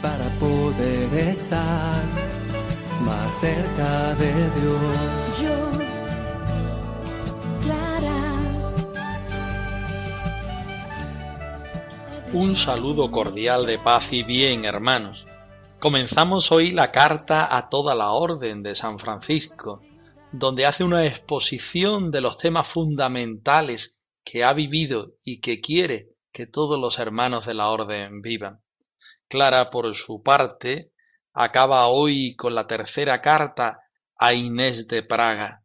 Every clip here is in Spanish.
para poder estar más cerca de Dios. Yo, Clara. Un saludo cordial de paz y bien, hermanos. Comenzamos hoy la carta a toda la Orden de San Francisco, donde hace una exposición de los temas fundamentales que ha vivido y que quiere que todos los hermanos de la Orden vivan. Clara, por su parte, acaba hoy con la tercera carta a Inés de Praga.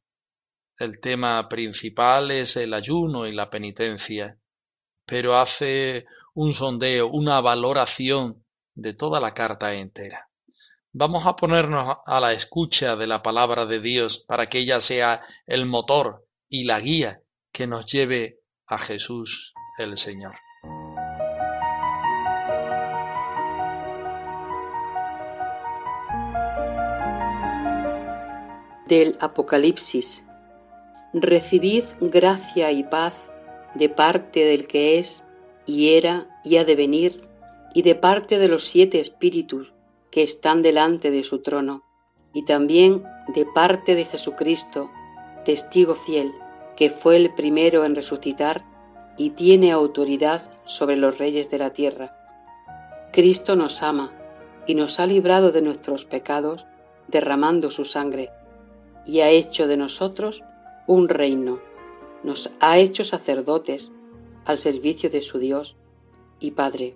El tema principal es el ayuno y la penitencia, pero hace un sondeo, una valoración de toda la carta entera. Vamos a ponernos a la escucha de la palabra de Dios para que ella sea el motor y la guía que nos lleve a Jesús el Señor. Del Apocalipsis. Recibid gracia y paz de parte del que es y era y ha de venir, y de parte de los siete espíritus que están delante de su trono, y también de parte de Jesucristo, testigo fiel, que fue el primero en resucitar y tiene autoridad sobre los reyes de la tierra. Cristo nos ama y nos ha librado de nuestros pecados, derramando su sangre, y ha hecho de nosotros un reino, nos ha hecho sacerdotes al servicio de su Dios y Padre.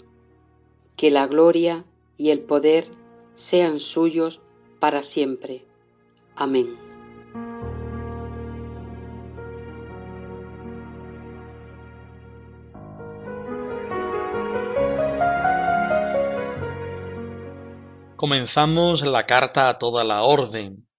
Que la gloria y el poder sean suyos para siempre. Amén. Comenzamos la carta a toda la orden.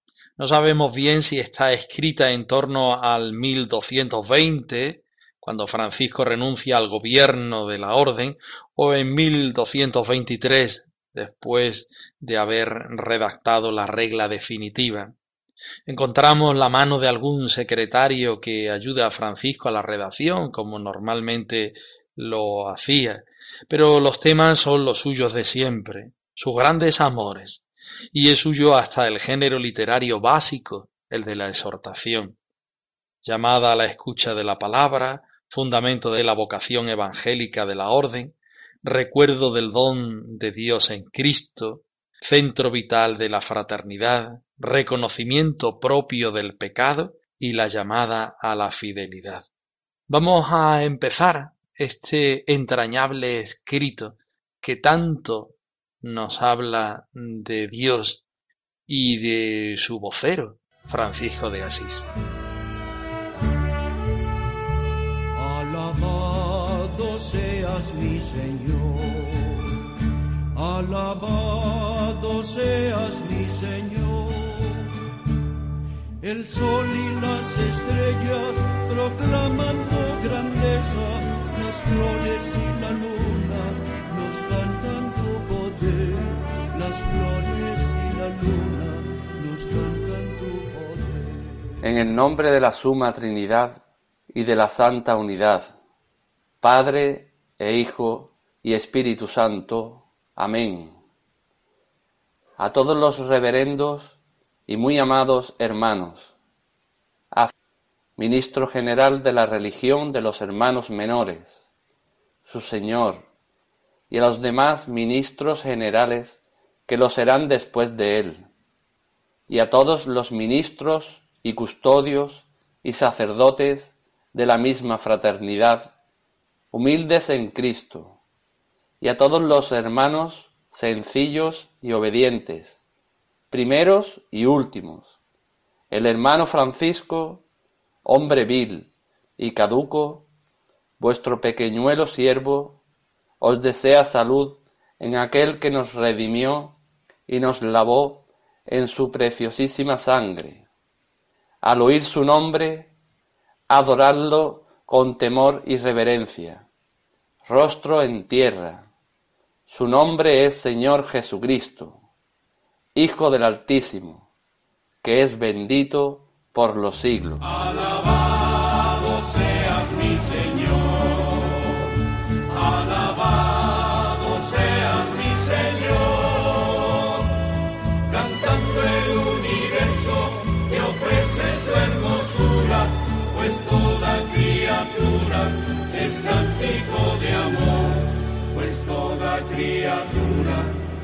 No sabemos bien si está escrita en torno al 1220, cuando Francisco renuncia al gobierno de la orden, o en 1223, después de haber redactado la regla definitiva. Encontramos la mano de algún secretario que ayuda a Francisco a la redacción, como normalmente lo hacía, pero los temas son los suyos de siempre, sus grandes amores, y es suyo hasta el género literario básico, el de la exhortación. Llamada a la escucha de la palabra, fundamento de la vocación evangélica de la orden, recuerdo del don de Dios en Cristo, centro vital de la fraternidad, reconocimiento propio del pecado y la llamada a la fidelidad. Vamos a empezar este entrañable escrito que tanto nos habla de Dios y de su vocero, Francisco de Asís. Alabado seas mi Señor, alabado seas mi Señor. El sol y las estrellas proclaman tu grandeza, las flores y la luna nos cantan En el nombre de la Suma Trinidad y de la Santa Unidad, Padre e Hijo y Espíritu Santo. Amén. A todos los reverendos y muy amados hermanos, a Ministro General de la Religión de los Hermanos Menores, su Señor, y a los demás ministros generales que lo serán después de él, y a todos los ministros y custodios y sacerdotes de la misma fraternidad, humildes en Cristo, y a todos los hermanos sencillos y obedientes, primeros y últimos, el hermano Francisco, hombre vil y caduco, vuestro pequeñuelo siervo, os desea salud en aquel que nos redimió y nos lavó en su preciosísima sangre. Al oír su nombre, adoradlo con temor y reverencia, rostro en tierra. Su nombre es Señor Jesucristo, Hijo del Altísimo, que es bendito por los siglos.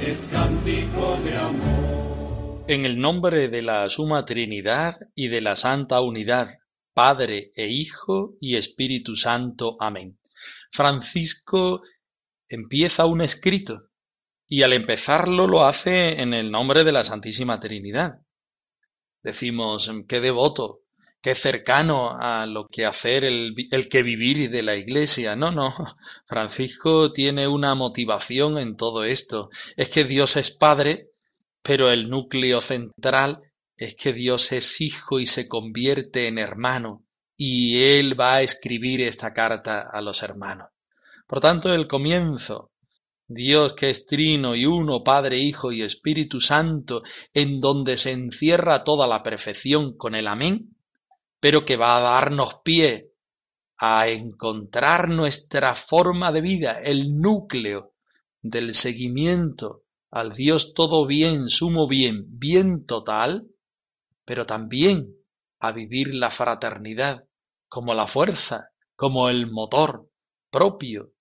Es cántico de amor. En el nombre de la Suma Trinidad y de la Santa Unidad, Padre e Hijo y Espíritu Santo. Amén. Francisco empieza un escrito y al empezarlo lo hace en el nombre de la Santísima Trinidad. Decimos, qué devoto, qué cercano a lo que hacer el, el, que vivir de la iglesia. No, no. Francisco tiene una motivación en todo esto. Es que Dios es Padre, pero el núcleo central es que Dios es Hijo y se convierte en hermano, y Él va a escribir esta carta a los hermanos. Por tanto, el comienzo, Dios que es trino y uno, Padre, Hijo y Espíritu Santo, en donde se encierra toda la perfección con el amén, pero que va a darnos pie a encontrar nuestra forma de vida, el núcleo del seguimiento al Dios todo bien, sumo bien, bien total, pero también a vivir la fraternidad como la fuerza, como el motor propio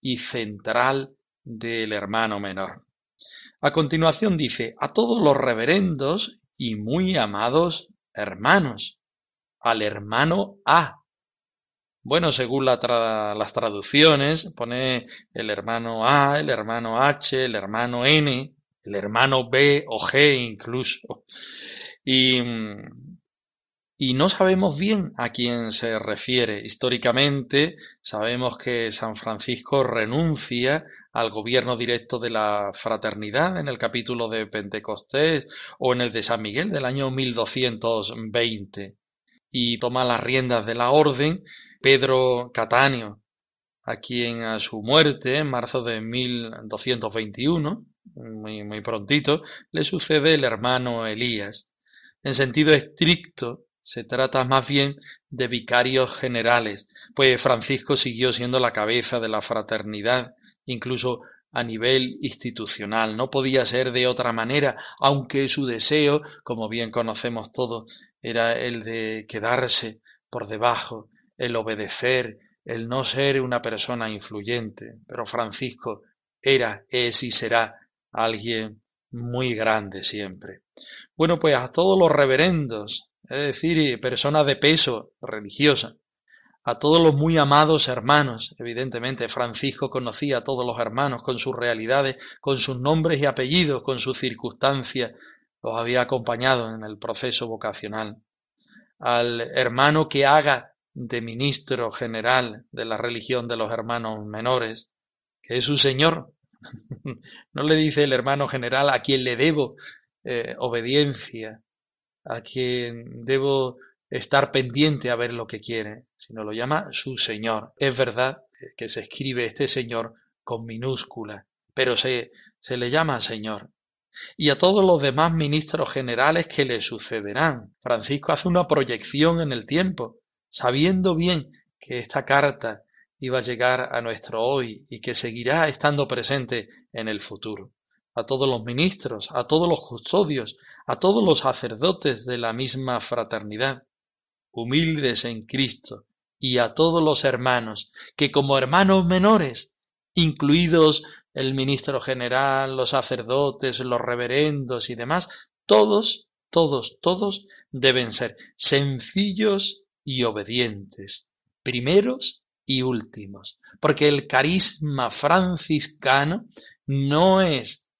y central del hermano menor. A continuación dice, a todos los reverendos y muy amados hermanos, al hermano A. Bueno, según las traducciones, pone el hermano A, el hermano H, el hermano N, el hermano B o G incluso. Y, y no sabemos bien a quién se refiere. Históricamente sabemos que San Francisco renuncia al gobierno directo de la fraternidad en el capítulo de Pentecostés o en el de San Miguel del año 1220 y toma las riendas de la orden Pedro Cataneo, a quien a su muerte en marzo de 1221, muy, muy prontito, le sucede el hermano Elías. En sentido estricto, se trata más bien de vicarios generales, pues Francisco siguió siendo la cabeza de la fraternidad, incluso a nivel institucional. No podía ser de otra manera, aunque su deseo, como bien conocemos todos, era el de quedarse por debajo, el obedecer, el no ser una persona influyente. Pero Francisco era, es y será alguien muy grande siempre. Bueno, pues a todos los reverendos, es decir, personas de peso religiosa, a todos los muy amados hermanos, evidentemente Francisco conocía a todos los hermanos con sus realidades, con sus nombres y apellidos, con sus circunstancias los había acompañado en el proceso vocacional. Al hermano que haga de ministro general de la religión de los hermanos menores, que es su señor. no le dice el hermano general a quien le debo eh, obediencia, a quien debo estar pendiente a ver lo que quiere, sino lo llama su señor. Es verdad que se escribe este señor con minúscula, pero se, se le llama señor y a todos los demás ministros generales que le sucederán. Francisco hace una proyección en el tiempo, sabiendo bien que esta carta iba a llegar a nuestro hoy y que seguirá estando presente en el futuro. A todos los ministros, a todos los custodios, a todos los sacerdotes de la misma fraternidad, humildes en Cristo, y a todos los hermanos, que como hermanos menores, incluidos el ministro general, los sacerdotes, los reverendos y demás, todos, todos, todos deben ser sencillos y obedientes, primeros y últimos, porque el carisma franciscano no es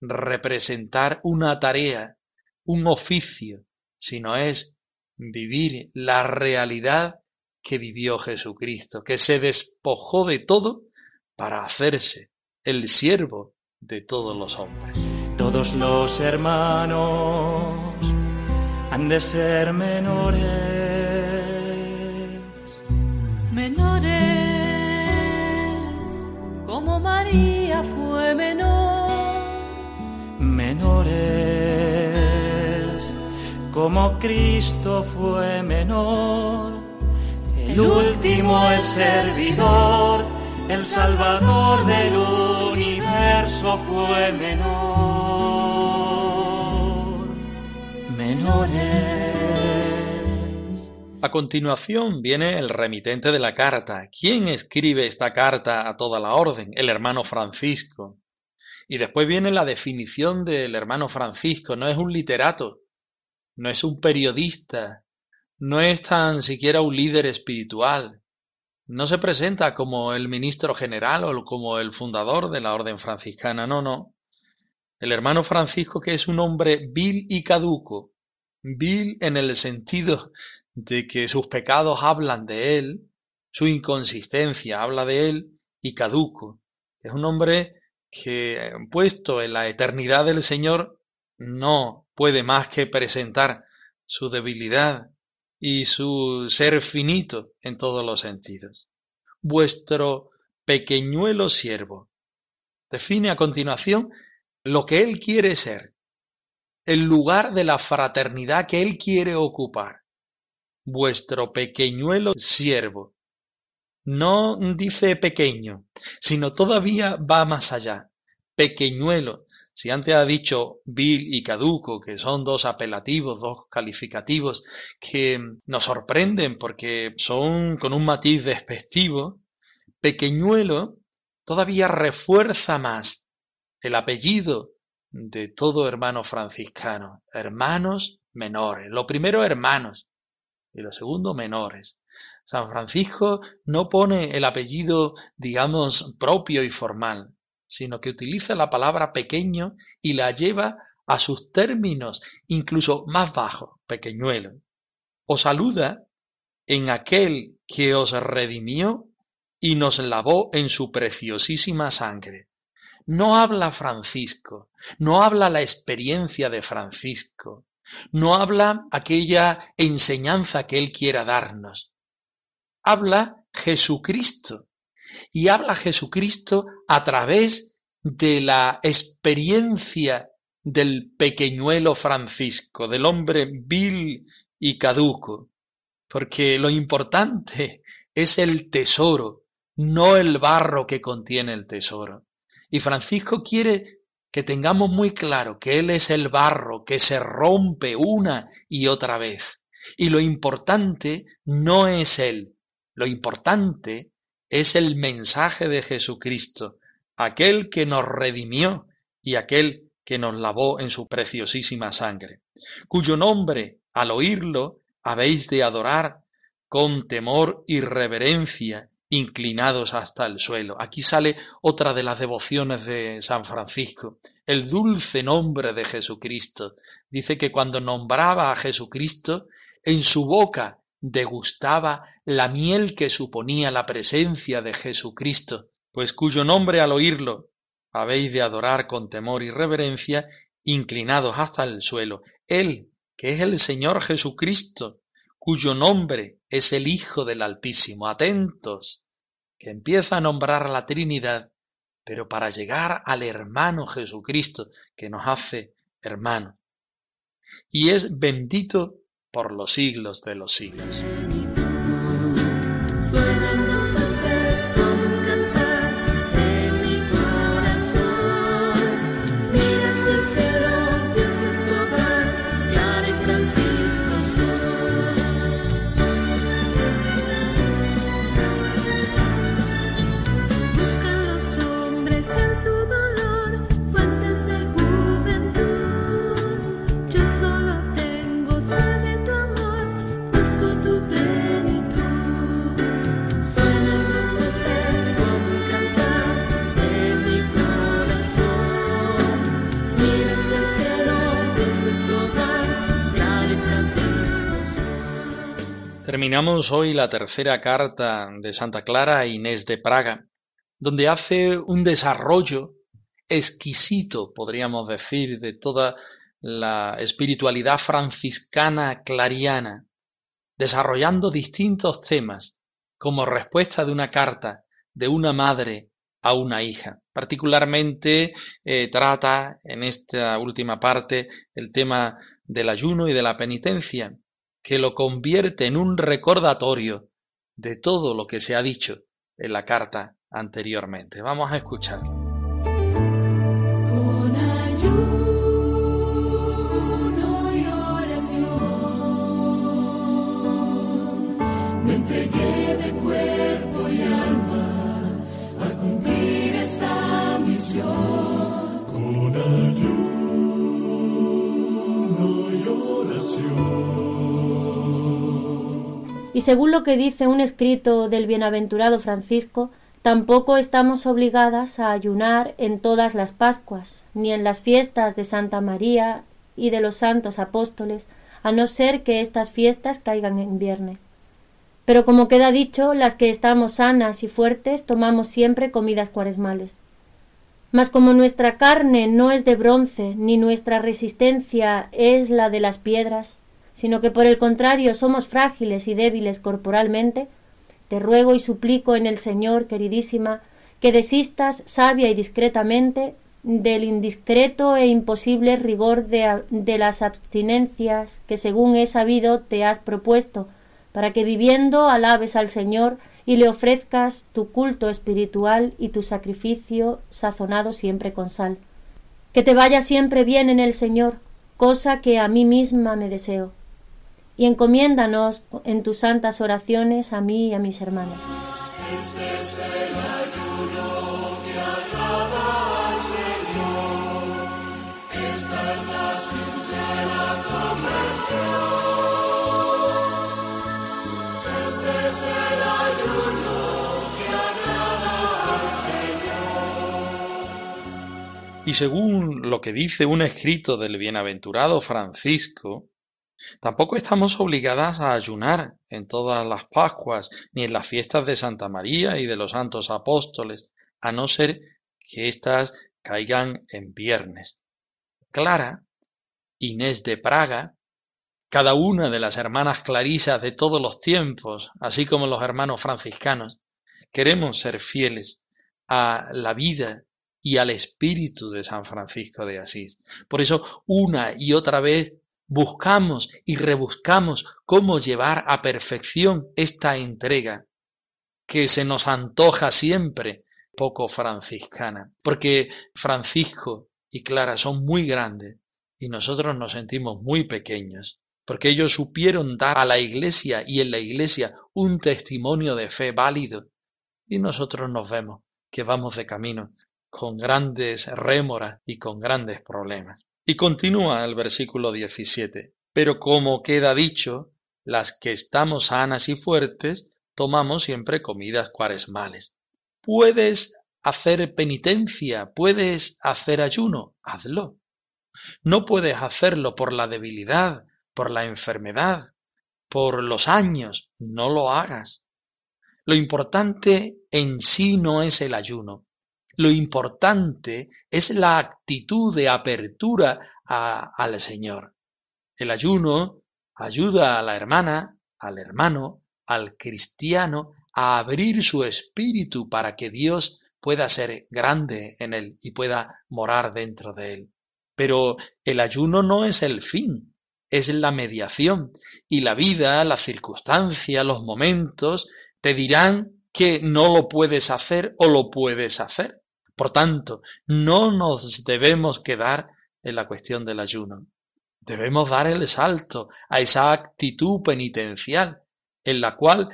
representar una tarea, un oficio, sino es vivir la realidad que vivió Jesucristo, que se despojó de todo para hacerse el siervo de todos los hombres. Todos los hermanos han de ser menores. Menores, como María fue menor. Menores, como Cristo fue menor. El último, el servidor, el salvador del universo fue menor. Menores. A continuación viene el remitente de la carta. ¿Quién escribe esta carta a toda la orden? El hermano Francisco. Y después viene la definición del hermano Francisco. No es un literato, no es un periodista, no es tan siquiera un líder espiritual. No se presenta como el ministro general o como el fundador de la orden franciscana, no, no. El hermano Francisco que es un hombre vil y caduco, vil en el sentido de que sus pecados hablan de él, su inconsistencia habla de él, y caduco. Es un hombre que, puesto en la eternidad del Señor, no puede más que presentar su debilidad y su ser finito en todos los sentidos. Vuestro pequeñuelo siervo define a continuación lo que él quiere ser, el lugar de la fraternidad que él quiere ocupar. Vuestro pequeñuelo siervo. No dice pequeño, sino todavía va más allá. Pequeñuelo. Si antes ha dicho vil y caduco, que son dos apelativos, dos calificativos que nos sorprenden porque son con un matiz despectivo, pequeñuelo todavía refuerza más el apellido de todo hermano franciscano, hermanos menores. Lo primero hermanos y lo segundo menores. San Francisco no pone el apellido, digamos, propio y formal, sino que utiliza la palabra pequeño y la lleva a sus términos incluso más bajos, pequeñuelo. Os saluda en aquel que os redimió y nos lavó en su preciosísima sangre. No habla Francisco, no habla la experiencia de Francisco, no habla aquella enseñanza que él quiera darnos. Habla Jesucristo y habla Jesucristo a través de la experiencia del pequeñuelo Francisco, del hombre vil y caduco, porque lo importante es el tesoro, no el barro que contiene el tesoro. Y Francisco quiere que tengamos muy claro que Él es el barro que se rompe una y otra vez. Y lo importante no es Él, lo importante es el mensaje de Jesucristo, aquel que nos redimió y aquel que nos lavó en su preciosísima sangre, cuyo nombre, al oírlo, habéis de adorar con temor y reverencia, inclinados hasta el suelo. Aquí sale otra de las devociones de San Francisco, el dulce nombre de Jesucristo. Dice que cuando nombraba a Jesucristo, en su boca degustaba la miel que suponía la presencia de Jesucristo, pues cuyo nombre al oírlo habéis de adorar con temor y reverencia, inclinados hasta el suelo. Él, que es el Señor Jesucristo, cuyo nombre es el Hijo del Altísimo. Atentos, que empieza a nombrar la Trinidad, pero para llegar al hermano Jesucristo, que nos hace hermano. Y es bendito por los siglos de los siglos. Terminamos hoy la tercera carta de Santa Clara a Inés de Praga, donde hace un desarrollo exquisito, podríamos decir, de toda la espiritualidad franciscana clariana, desarrollando distintos temas como respuesta de una carta de una madre a una hija. Particularmente eh, trata en esta última parte el tema del ayuno y de la penitencia, que lo convierte en un recordatorio de todo lo que se ha dicho en la carta anteriormente. Vamos a escucharlo. Y según lo que dice un escrito del bienaventurado Francisco, tampoco estamos obligadas a ayunar en todas las Pascuas, ni en las fiestas de Santa María y de los santos apóstoles, a no ser que estas fiestas caigan en viernes. Pero como queda dicho, las que estamos sanas y fuertes tomamos siempre comidas cuaresmales. Mas como nuestra carne no es de bronce, ni nuestra resistencia es la de las piedras, sino que por el contrario somos frágiles y débiles corporalmente, te ruego y suplico en el Señor, queridísima, que desistas sabia y discretamente del indiscreto e imposible rigor de, las abstinencias que según he sabido te has propuesto, para que viviendo alabes al Señor y le ofrezcas tu culto espiritual y tu sacrificio sazonado siempre con sal. Que te vaya siempre bien en el Señor, cosa que a mí misma me deseo y encomiéndanos en tus santas oraciones a mí y a mis hermanas. Y según lo que dice un escrito del bienaventurado Francisco, Tampoco estamos obligadas a ayunar en todas las Pascuas ni en las fiestas de Santa María y de los santos apóstoles, a no ser que éstas caigan en viernes. Clara, Inés de Praga, cada una de las hermanas clarisas de todos los tiempos, así como los hermanos franciscanos, queremos ser fieles a la vida y al espíritu de San Francisco de Asís. Por eso, una y otra vez buscamos y rebuscamos cómo llevar a perfección esta entrega que se nos antoja siempre poco franciscana, porque Francisco y Clara son muy grandes y nosotros nos sentimos muy pequeños, porque ellos supieron dar a la iglesia y en la iglesia un testimonio de fe válido y nosotros nos vemos que vamos de camino con grandes rémoras y con grandes problemas. Y continúa el versículo 17. Pero como queda dicho, las que estamos sanas y fuertes, tomamos siempre comidas cuaresmales. Puedes hacer penitencia, puedes hacer ayuno, hazlo. No puedes hacerlo por la debilidad, por la enfermedad, por los años, no lo hagas. Lo importante en sí no es el ayuno, lo importante es la actitud de apertura al Señor. El ayuno ayuda a la hermana, al hermano, al cristiano a abrir su espíritu para que Dios pueda ser grande en él y pueda morar dentro de él. Pero el ayuno no es el fin, es la mediación y la vida, las circunstancias, los momentos te dirán que no lo puedes hacer o lo puedes hacer. Por tanto, no nos debemos quedar en la cuestión del ayuno. Debemos dar el salto a esa actitud penitencial, en la cual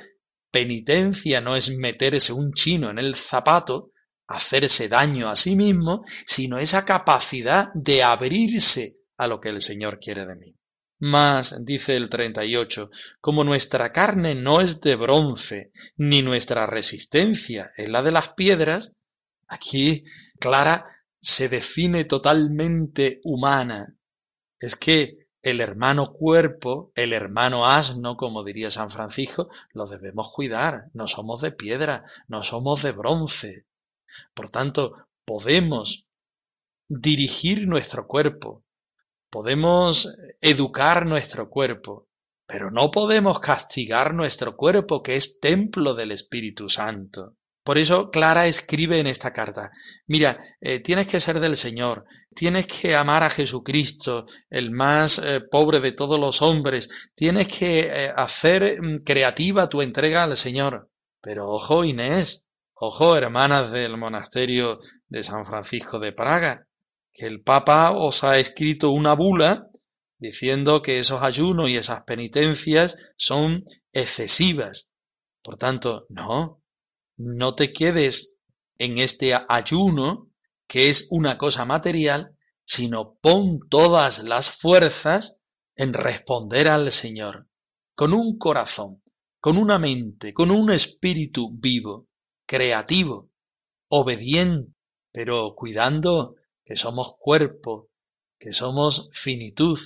penitencia no es meterse un chino en el zapato, hacerse daño a sí mismo, sino esa capacidad de abrirse a lo que el Señor quiere de mí. Mas, dice el 38, como nuestra carne no es de bronce, ni nuestra resistencia es la de las piedras, Aquí Clara se define totalmente humana. Es que el hermano cuerpo, el hermano asno, como diría San Francisco, lo debemos cuidar. No somos de piedra, no somos de bronce. Por tanto, podemos dirigir nuestro cuerpo, podemos educar nuestro cuerpo, pero no podemos castigar nuestro cuerpo, que es templo del Espíritu Santo. Por eso Clara escribe en esta carta, mira, eh, tienes que ser del Señor, tienes que amar a Jesucristo, el más eh, pobre de todos los hombres, tienes que eh, hacer mm, creativa tu entrega al Señor. Pero ojo Inés, ojo hermanas del monasterio de San Francisco de Praga, que el Papa os ha escrito una bula diciendo que esos ayunos y esas penitencias son excesivas. Por tanto, no, no te quedes en este ayuno, que es una cosa material, sino pon todas las fuerzas en responder al Señor, con un corazón, con una mente, con un espíritu vivo, creativo, obediente, pero cuidando que somos cuerpo, que somos finitud,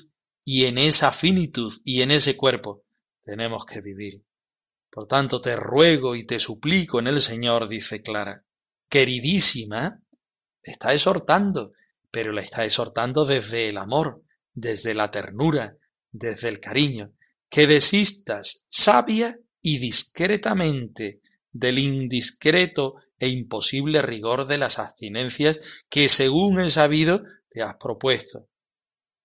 y en esa finitud y en ese cuerpo tenemos que vivir. Por tanto, te ruego y te suplico en el Señor, dice Clara, queridísima, está exhortando, pero la está exhortando desde el amor, desde la ternura, desde el cariño, que desistas sabia y discretamente del indiscreto e imposible rigor de las abstinencias que según he sabido te has propuesto,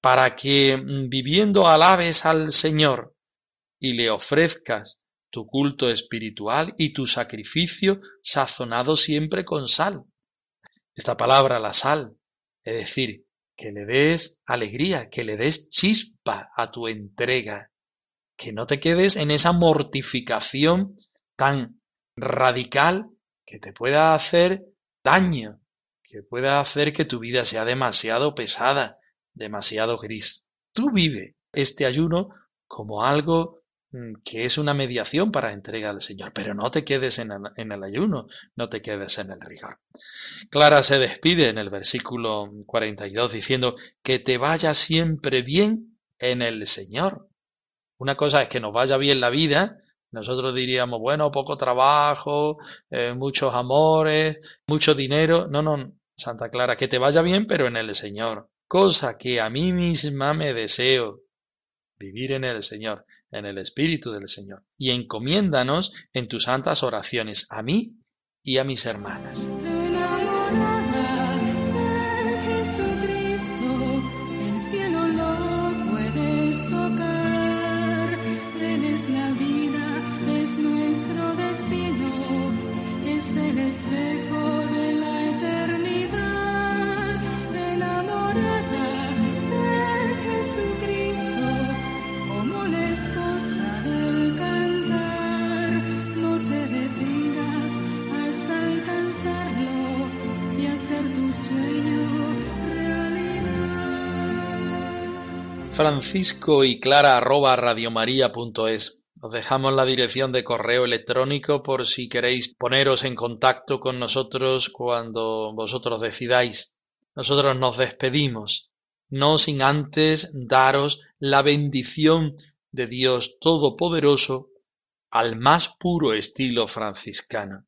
para que mm, viviendo alabes al Señor y le ofrezcas tu culto espiritual y tu sacrificio sazonado siempre con sal. Esta palabra, la sal, es decir, que le des alegría, que le des chispa a tu entrega, que no te quedes en esa mortificación tan radical que te pueda hacer daño, que pueda hacer que tu vida sea demasiado pesada, demasiado gris. Tú vive este ayuno como algo que es una mediación para entrega al Señor, pero no te quedes en el, ayuno, no te quedes en el rigor. Clara se despide en el versículo 42 diciendo que te vaya siempre bien en el Señor. Una cosa es que nos vaya bien la vida, nosotros diríamos, bueno, poco trabajo, eh, muchos amores, mucho dinero. No, no, Santa Clara, que te vaya bien, pero en el Señor. Cosa que a mí misma me deseo, vivir en el Señor en el Espíritu del Señor, y encomiéndanos en tus santas oraciones a mí y a mis hermanas. Francisco y clara arroba radiomaria.es. Os dejamos la dirección de correo electrónico por si queréis poneros en contacto con nosotros cuando vosotros decidáis. Nosotros nos despedimos, no sin antes daros la bendición de Dios Todopoderoso al más puro estilo franciscano.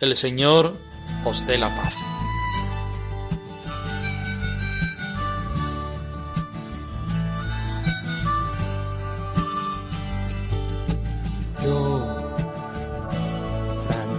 El Señor os dé la paz.